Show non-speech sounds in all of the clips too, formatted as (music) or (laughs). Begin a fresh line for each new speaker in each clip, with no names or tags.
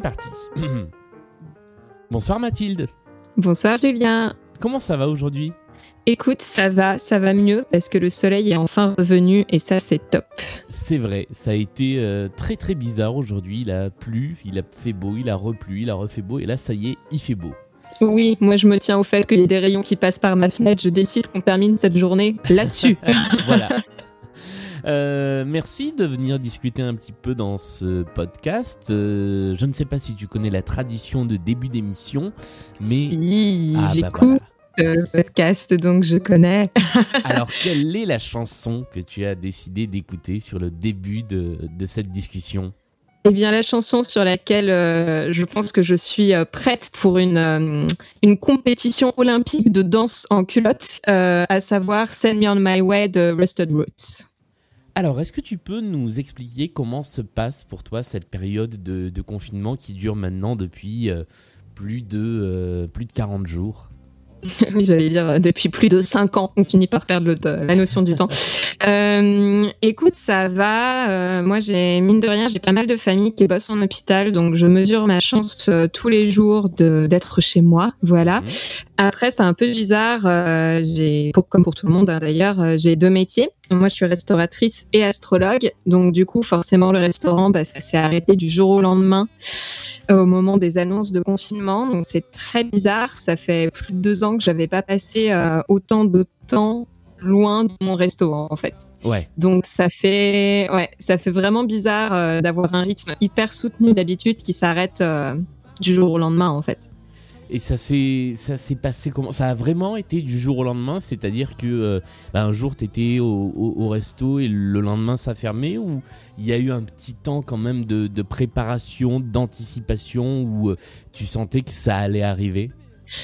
c'est parti. (clears throat) Bonsoir Mathilde.
Bonsoir Julien.
Comment ça va aujourd'hui?
Écoute, ça va, ça va mieux parce que le soleil est enfin revenu et ça c'est top.
C'est vrai, ça a été euh, très très bizarre aujourd'hui. Il a plu, il a fait beau, il a replu, il a refait beau et là ça y est, il fait beau.
Oui, moi je me tiens au fait qu'il y ait des rayons qui passent par ma fenêtre. Je décide qu'on termine cette journée là-dessus. (laughs)
voilà. Euh, merci de venir discuter un petit peu dans ce podcast. Euh, je ne sais pas si tu connais la tradition de début d'émission, mais
si, ah, j'écoute le podcast, donc je connais. (laughs)
Alors, quelle est la chanson que tu as décidé d'écouter sur le début de, de cette discussion?
Eh bien, la chanson sur laquelle euh, je pense que je suis euh, prête pour une, euh, une compétition olympique de danse en culotte, à savoir Send Me On My Way de Rusted Roots.
Alors, est-ce que tu peux nous expliquer comment se passe pour toi cette période de, de confinement qui dure maintenant depuis plus, de, plus de 40 jours? (laughs)
Oui, j'allais dire euh, depuis plus de 5 ans, on finit par perdre la notion du temps. Euh, écoute, ça va. Euh, moi, j'ai mine de rien, j'ai pas mal de familles qui bossent en hôpital, donc je mesure ma chance tous les jours d'être chez moi. Voilà. Après, c'est un peu bizarre. j'ai, comme pour tout le monde hein, d'ailleurs, j'ai deux métiers. Moi, je suis restauratrice et astrologue, donc du coup, forcément, le restaurant, bah, ça s'est arrêté du jour au lendemain au moment des annonces de confinement. Donc c'est très bizarre. Ça fait plus de deux ans que j'avais pas passé euh, autant de temps loin de mon restaurant en fait.
Ouais.
Donc ça fait ouais, ça fait vraiment bizarre euh, d'avoir un rythme hyper soutenu d'habitude qui s'arrête euh, du jour au lendemain en fait.
Et ça s'est ça s'est passé comment? Ça a vraiment été du jour au lendemain, c'est-à-dire que euh, bah, un jour tu étais au, resto et le lendemain ça fermait ou il y a eu un petit temps quand même de, de préparation, d'anticipation où euh, tu sentais que ça allait arriver?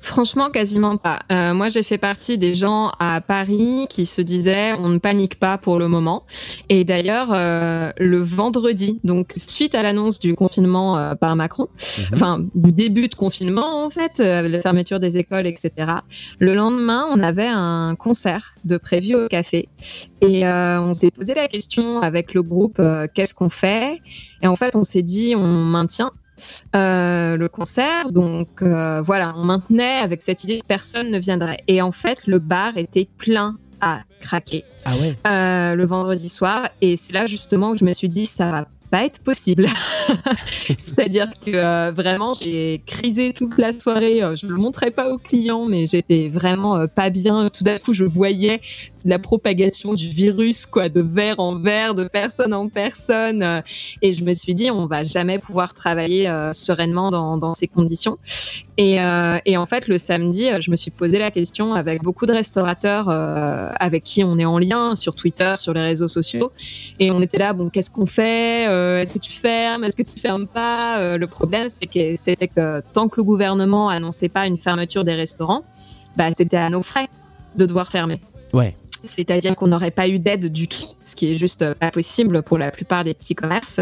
Franchement, quasiment pas. Euh, moi, j'ai fait partie des gens à Paris qui se disaient on ne panique pas pour le moment. Et d'ailleurs, euh, le vendredi, donc suite à l'annonce du confinement euh, par Macron, mhm. enfin du début de confinement en fait, la fermeture des écoles, etc. Le lendemain, on avait un concert de prévu au café et on s'est posé la question avec le groupe qu'est-ce qu'on fait? Et en fait, on s'est dit on maintient euh, le concert. Donc euh, voilà, on maintenait avec cette idée que personne ne viendrait. Et en fait, le bar était plein à craquer
ah ouais.
Euh, le vendredi soir. Et c'est là justement que je me suis dit, ça va pas être possible. (laughs) C'est-à-dire que vraiment, j'ai crisé toute la soirée. je ne le montrais pas aux clients, mais j'étais vraiment pas bien. Tout d'un coup, je voyais la propagation du virus, quoi, de verre en verre, de personne en personne. Euh, et je me suis dit, on va jamais pouvoir travailler euh, sereinement dans, ces conditions. Et, euh, et, en fait, le samedi, je me suis posé la question avec beaucoup de restaurateurs avec qui on est en lien sur Twitter, sur les réseaux sociaux. Et on était là, bon, qu'est-ce qu'on fait Est-ce que tu fermes Est-ce que tu fermes pas Le problème, c'est que c'était que tant que le gouvernement annonçait pas une fermeture des restaurants, bah, c'était à nos frais de devoir fermer.
Ouais
c'est-à-dire qu'on n'aurait pas eu d'aide du tout, ce qui est juste pas possible pour la plupart des petits commerces.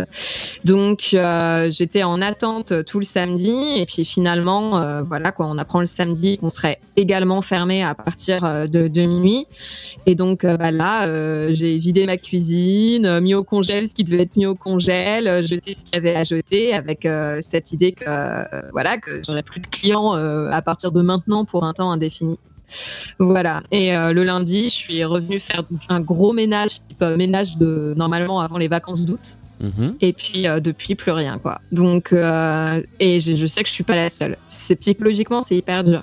Donc euh, j'étais en attente tout le samedi et puis finalement euh, voilà quoi, on apprend le samedi qu'on serait également fermé à partir euh, de, de minuit et donc bah, là j'ai vidé ma cuisine, mis au congèle ce qui devait être mis au congèle, jeté ce qu'il y avait à jeter avec cette idée que voilà que j'aurais plus de clients à partir de maintenant pour un temps indéfini. Voilà. Et euh, le lundi, je suis revenue faire un gros ménage, type euh, ménage de normalement avant les vacances d'août. Mhm. Et puis euh, depuis plus rien quoi. Donc et je, sais que je suis pas la seule. C'est psychologiquement c'est hyper dur.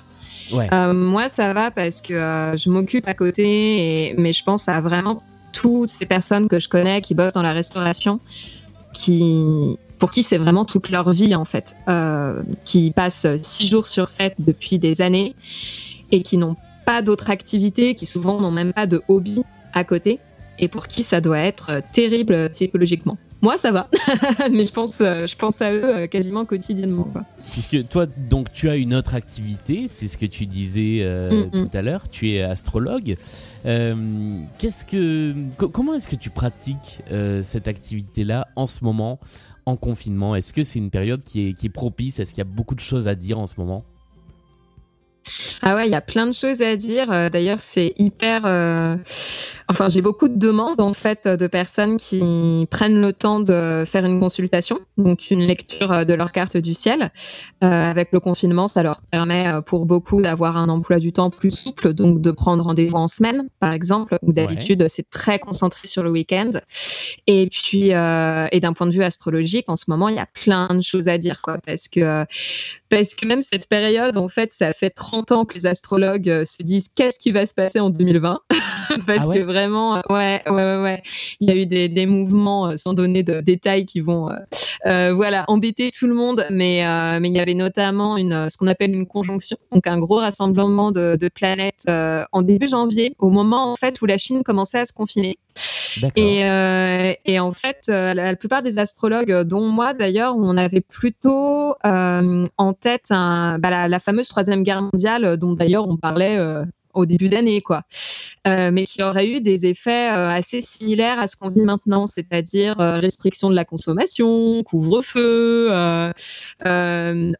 moi ça va parce que je m'occupe à côté, mais je pense à vraiment toutes ces personnes que je connais qui bossent dans la restauration, qui pour qui c'est vraiment toute leur vie en fait, qui passent six jours sur sept depuis des années et qui n'ont pas d'autres activités, qui souvent n'ont même pas de hobby à côté, et pour qui ça doit être terrible psychologiquement. Moi, ça va, (laughs) mais je pense, euh, je pense à eux euh, quasiment quotidiennement.
Puisque toi, donc, tu as une autre activité, c'est ce que tu disais euh, mm, mm. tout à l'heure. Tu es astrologue. qu'est-ce que, comment est-ce que tu pratiques cette activité-là en ce moment, en confinement? Est-ce que c'est une période qui est, qui est propice? Est-ce qu'il y a beaucoup de choses à dire en ce moment?
Ah ouais, il y a plein de choses à dire. Euh, d'ailleurs, c'est hyper. Euh, enfin, j'ai beaucoup de demandes en fait de personnes qui prennent le temps de faire une consultation, donc une lecture de leur carte du ciel. Euh, avec le confinement, ça leur permet euh, pour beaucoup d'avoir un emploi du temps plus souple, donc de prendre rendez-vous en semaine, par exemple, où d'habitude c'est très concentré sur le week-end. Et puis, euh, et d'un point de vue astrologique, en ce moment, il y a plein de choses à dire, quoi, parce que parce que même cette période, en fait, ça fait 30 ans que les astrologues se disent qu'est-ce qui va se passer en 2020 (laughs) parce ah que vraiment, euh, ouais, ouais, ouais, il y a eu des, des mouvements euh, sans donner de détails qui vont, euh, voilà, embêter tout le monde. Mais, mais il y avait notamment une, ce qu'on appelle une conjonction, donc un gros rassemblement de, de planètes en début janvier, au moment en fait où la Chine commençait à se confiner. Et, et, en fait, la, plupart des astrologues, dont moi d'ailleurs, on avait plutôt en tête un, bah, la, la, fameuse troisième guerre mondiale, dont d'ailleurs on parlait au début d'année, quoi. Euh, mais qui aurait eu des effets euh, assez similaires à ce qu'on vit maintenant, c'est-à-dire euh, restriction de la consommation, couvre-feu,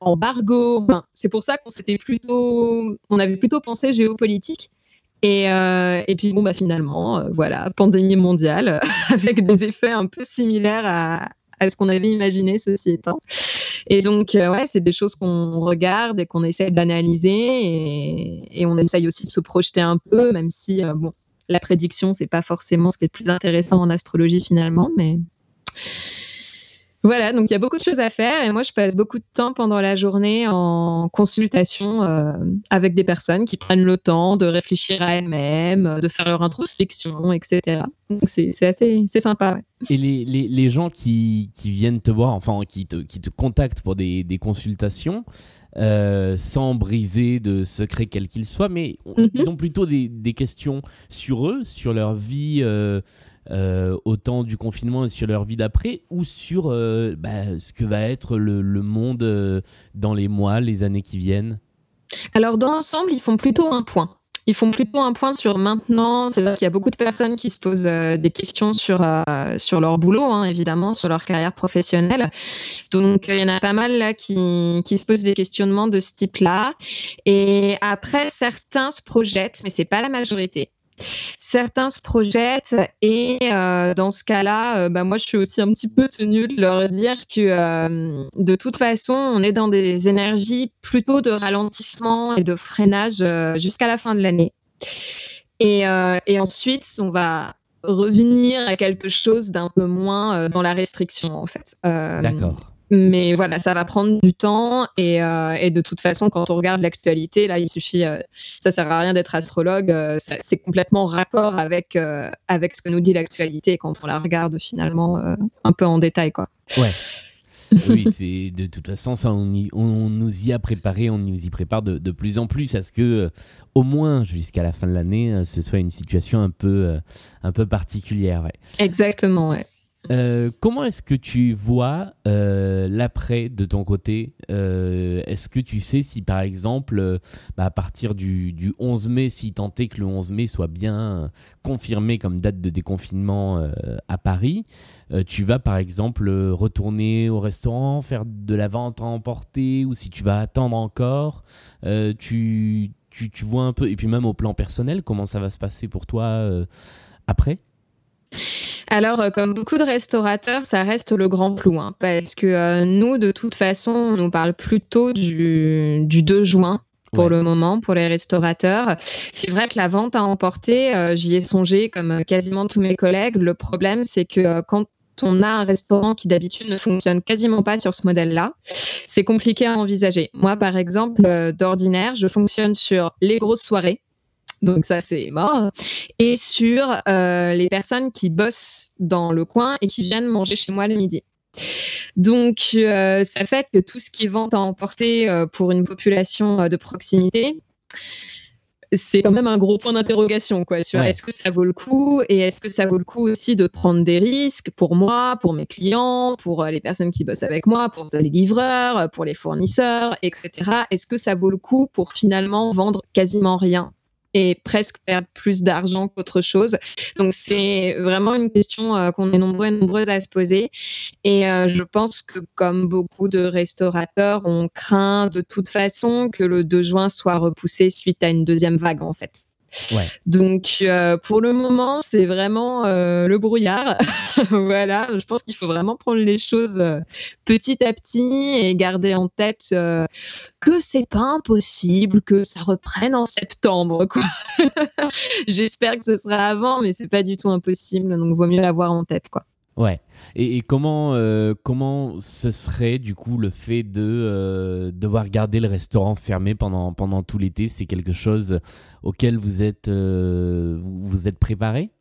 embargo. c'est pour ça qu'on s'était plutôt, on avait plutôt pensé géopolitique. Et, et puis bon, bah finalement, voilà, pandémie mondiale (laughs) avec des effets un peu similaires à, à ce qu'on avait imaginé, ceci étant. Et donc, euh, ouais, c'est des choses qu'on regarde et qu'on essaie d'analyser et, on essaye aussi de se projeter un peu, même si, euh, bon, la prédiction, c'est pas forcément ce qui est le plus intéressant en astrologie finalement, mais voilà, donc il y a beaucoup de choses à faire et moi je passe beaucoup de temps pendant la journée en consultation euh, avec des personnes qui prennent le temps de réfléchir à elles-mêmes, de faire leur introspection, etc. Donc c'est assez c'est sympa.
Et les, les, les, gens qui, qui, viennent te voir, enfin qui te, qui te contactent pour des, des consultations, euh, sans briser de secrets quels qu'ils soient, mais mhm. ils ont plutôt des, des, questions sur eux, sur leur vie. Euh, euh, au du confinement et sur leur vie d'après, ou sur euh, bah, ce que va être le, monde euh, dans les mois, les années qui viennent?
Alors, dans l'ensemble, ils font plutôt un point. Ils font plutôt un point sur maintenant. C'est vrai qu'il y a beaucoup de personnes qui se posent des questions sur, sur leur boulot, hein, évidemment, sur leur carrière professionnelle. Donc, il y en a pas mal là qui, qui se posent des questionnements de ce type-là. Et après, certains se projettent, mais c'est pas la majorité. Certains se projettent et euh, dans ce cas-là, euh, bah, moi je suis aussi un petit peu tenue de leur dire que euh, de toute façon, on est dans des énergies plutôt de ralentissement et de freinage jusqu'à la fin de l'année. Et, et, ensuite, on va revenir à quelque chose d'un peu moins dans la restriction en fait.
D'accord.
Mais voilà, ça va prendre du temps et, euh, et de toute façon, quand on regarde l'actualité, là, il suffit, euh, ça sert à rien d'être astrologue, euh, c'est complètement raccord avec avec ce que nous dit l'actualité quand on la regarde finalement un peu en détail, quoi.
Ouais. oui, c'est de toute façon ça, on, on, nous y a préparé, on nous y prépare de, de plus en plus à ce que, au moins jusqu'à la fin de l'année, ce soit une situation un peu, un peu particulière. Ouais.
Exactement, ouais.
Euh, comment est-ce que tu vois euh, l'après de ton côté? Euh, Est-ce que tu sais si par exemple, bah, à partir du, 11 mai, si tant est que le 11 mai soit bien confirmé comme date de déconfinement à Paris, tu vas par exemple retourner au restaurant, faire de la vente à emporter ou si tu vas attendre encore tu, tu, tu, vois un peu, et puis même au plan personnel, comment ça va se passer pour toi après?
Alors, euh, comme beaucoup de restaurateurs, ça reste le grand flou, hein, parce que euh, nous, de toute façon, on nous parle plutôt du, 2 juin pour le moment pour les restaurateurs. C'est vrai que la vente à emporter, euh, j'y ai songé comme quasiment tous mes collègues. Le problème, c'est que quand on a un restaurant qui d'habitude ne fonctionne quasiment pas sur ce modèle-là, c'est compliqué à envisager. Moi, par exemple, d'ordinaire, je fonctionne sur les grosses soirées donc ça c'est mort. Et sur euh, les personnes qui bossent dans le coin et qui viennent manger chez moi le midi. Donc euh, ça fait que tout ce qui est vente à emporter euh, pour une population de proximité, c'est quand même un gros point d'interrogation quoi sur est-ce que ça vaut le coup et est-ce que ça vaut le coup aussi de prendre des risques pour moi, pour mes clients, pour les personnes qui bossent avec moi, pour les livreurs, pour les fournisseurs, etc. Est-ce que ça vaut le coup pour finalement vendre quasiment rien? Et presque perdre plus d'argent qu'autre chose. Donc c'est vraiment une question euh, qu'on est nombreux et nombreuses à se poser. Et euh, je pense que comme beaucoup de restaurateurs, on craint de toute façon que le 2 juin soit repoussé suite à une deuxième vague en fait. Donc, pour le moment, c'est vraiment le brouillard. (laughs) voilà, je pense qu'il faut vraiment prendre les choses petit à petit et garder en tête que c'est pas impossible que ça reprenne en septembre. (laughs) J'espère que ce sera avant, mais c'est pas du tout impossible. Donc, vaut mieux l'avoir en tête, quoi.
Ouais. Et, comment, euh, comment ce serait du coup le fait de euh, devoir garder le restaurant fermé pendant, pendant tout l'été? C'est quelque chose auquel vous êtes, euh, vous êtes préparé?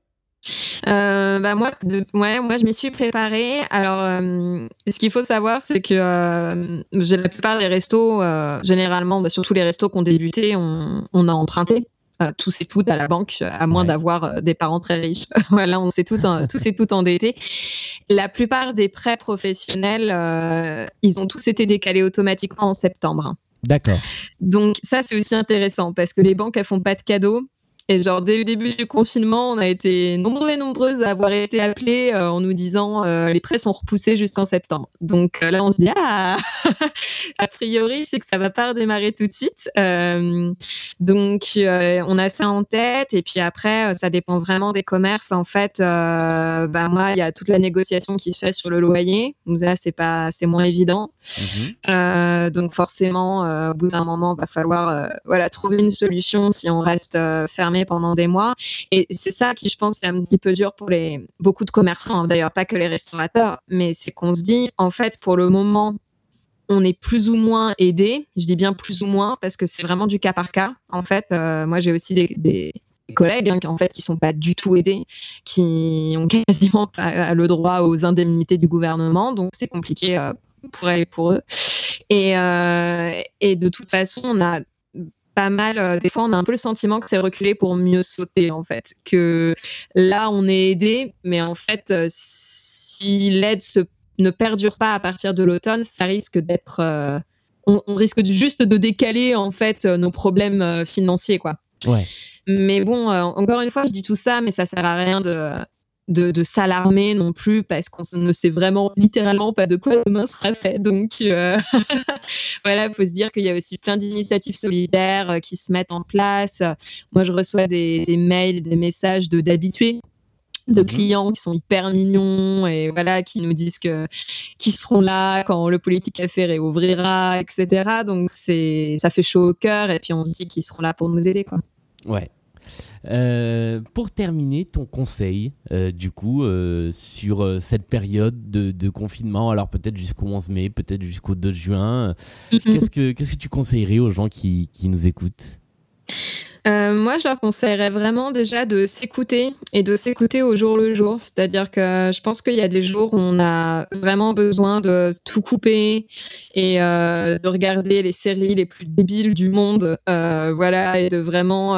Bah moi, ouais, moi, je m'y suis préparée. Alors, ce qu'il faut savoir, c'est que la plupart des restos, généralement, bah, surtout les restos qui ont débuté, on a emprunté tous ces tout à la banque, à moins d'avoir euh, des parents très riches. (laughs) voilà, on s'est tout, (laughs) tous et tout endettés. La plupart des prêts professionnels, euh, ils ont tous été décalés automatiquement en septembre.
D'accord.
Donc ça, c'est aussi intéressant parce que les banques, elles font pas de cadeaux. Et genre, dès le début du confinement, on a été nombreux et nombreuses à avoir été appelés euh, en nous disant euh, les prêts sont repoussés jusqu'en septembre. Donc euh, là, on se dit, ah, (laughs) a priori, c'est que ça va pas redémarrer tout de suite. donc, on a ça en tête. Et puis après, ça dépend vraiment des commerces. En fait, bah, moi, il y a toute la négociation qui se fait sur le loyer. Donc là, c'est pas, c'est moins évident. Mhm. donc forcément, au bout d'un moment, va falloir voilà, trouver une solution si on reste fermé pendant des mois. Et c'est ça qui, je pense, c'est un petit peu dur pour les, beaucoup de commerçants, hein. d'ailleurs pas que les restaurateurs, mais c'est qu'on se dit, en fait, pour le moment, on est plus ou moins aidé. Je dis bien plus ou moins parce que c'est vraiment du cas par cas. En fait, euh, moi, j'ai aussi des, collègues hein, qui en fait qui sont pas du tout aidés, qui ont (laughs) quasiment pas le droit aux indemnités du gouvernement, donc c'est compliqué euh, pour elles et pour eux. Et, euh, et de toute façon, on a pas mal. Euh, des fois, on a un peu le sentiment que c'est reculé pour mieux sauter, en fait. Que là, on est aidé, mais en fait, euh, si l'aide ne perdure pas à partir de l'automne, ça risque d'être. Euh, on, risque juste de décaler, en fait, nos problèmes financiers, quoi.
Ouais.
Mais bon, encore une fois, je dis tout ça, mais ça sert à rien de de, s'alarmer non plus parce qu'on ne sait vraiment littéralement pas de quoi demain sera fait. Donc euh, (laughs) voilà, il faut se dire qu'il y a aussi plein d'initiatives solidaires euh, qui se mettent en place. Moi, je reçois des, mails, des messages de d'habitués de mhm. clients qui sont hyper mignons et voilà qui nous disent que qui seront là quand le politique café réouvrira etc donc c'est ça fait chaud au cœur et puis on se dit qu'ils seront là pour nous aider quoi
ouais euh, pour terminer, ton conseil, euh, du coup, euh, sur cette période de, confinement, alors peut-être jusqu'au 11 mai, peut-être jusqu'au 2 juin, mhm. qu'est-ce, que, qu'est-ce que tu conseillerais aux gens qui, qui nous écoutent?
Euh, moi, je leur conseillerais vraiment déjà de s'écouter et de s'écouter au jour le jour. C'est-à-dire que je pense qu'il y a des jours où on a vraiment besoin de tout couper et euh, de regarder les séries les plus débiles du monde, euh, voilà, et de vraiment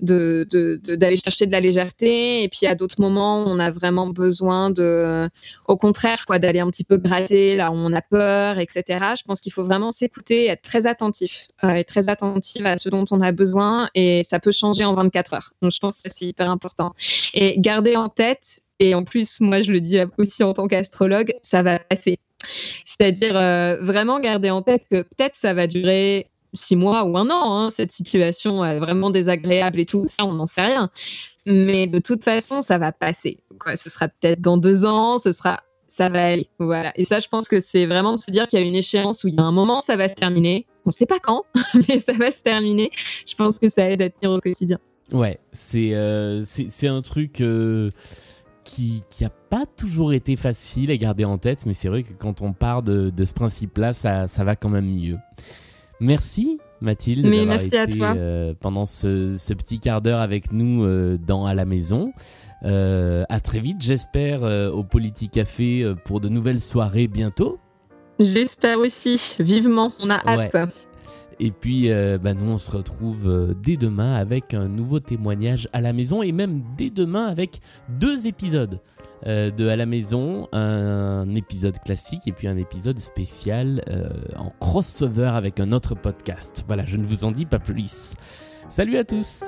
d'aller chercher de la légèreté. Et puis à d'autres moments, on a vraiment besoin de, au contraire, quoi, d'aller un petit peu gratter là où on a peur, etc. Je pense qu'il faut vraiment s'écouter, être très attentif, être très attentif à ce dont on a besoin et ça peut changer en 24 heures. Donc je pense que c'est hyper important. Et garder en tête, et en plus, moi je le dis aussi en tant qu'astrologue, ça va passer. C'est-à-dire euh, vraiment garder en tête que peut-être ça va durer six mois ou un an, hein, cette situation est vraiment désagréable et tout, ça on n'en sait rien. Mais de toute façon, ça va passer. ce sera peut-être dans deux ans, ce sera ça va aller. Voilà. Et ça, je pense que c'est vraiment de se dire qu'il y a une échéance où il y a un moment, ça va se terminer. On ne sait pas quand, (laughs) mais ça va se terminer. Je pense que ça aide à tenir au quotidien.
Ouais, c'est euh, c'est un truc euh, qui n'a pas toujours été facile à garder en tête, mais c'est vrai que quand on part de, de ce principe-là, ça, ça va quand même mieux. Merci Mathilde d'avoir été euh, pendant ce, ce, petit quart d'heure avec nous dans à la maison. Euh, à très vite, j'espère, euh, au Politique Café euh, pour de nouvelles soirées bientôt.
J'espère aussi, vivement, on a hâte.
Et puis, bah, nous, on se retrouve dès demain avec un nouveau témoignage à la maison et même dès demain avec deux épisodes de à la maison, un épisode classique et puis un épisode spécial en crossover avec un autre podcast. Voilà, je ne vous en dis pas plus. Salut à tous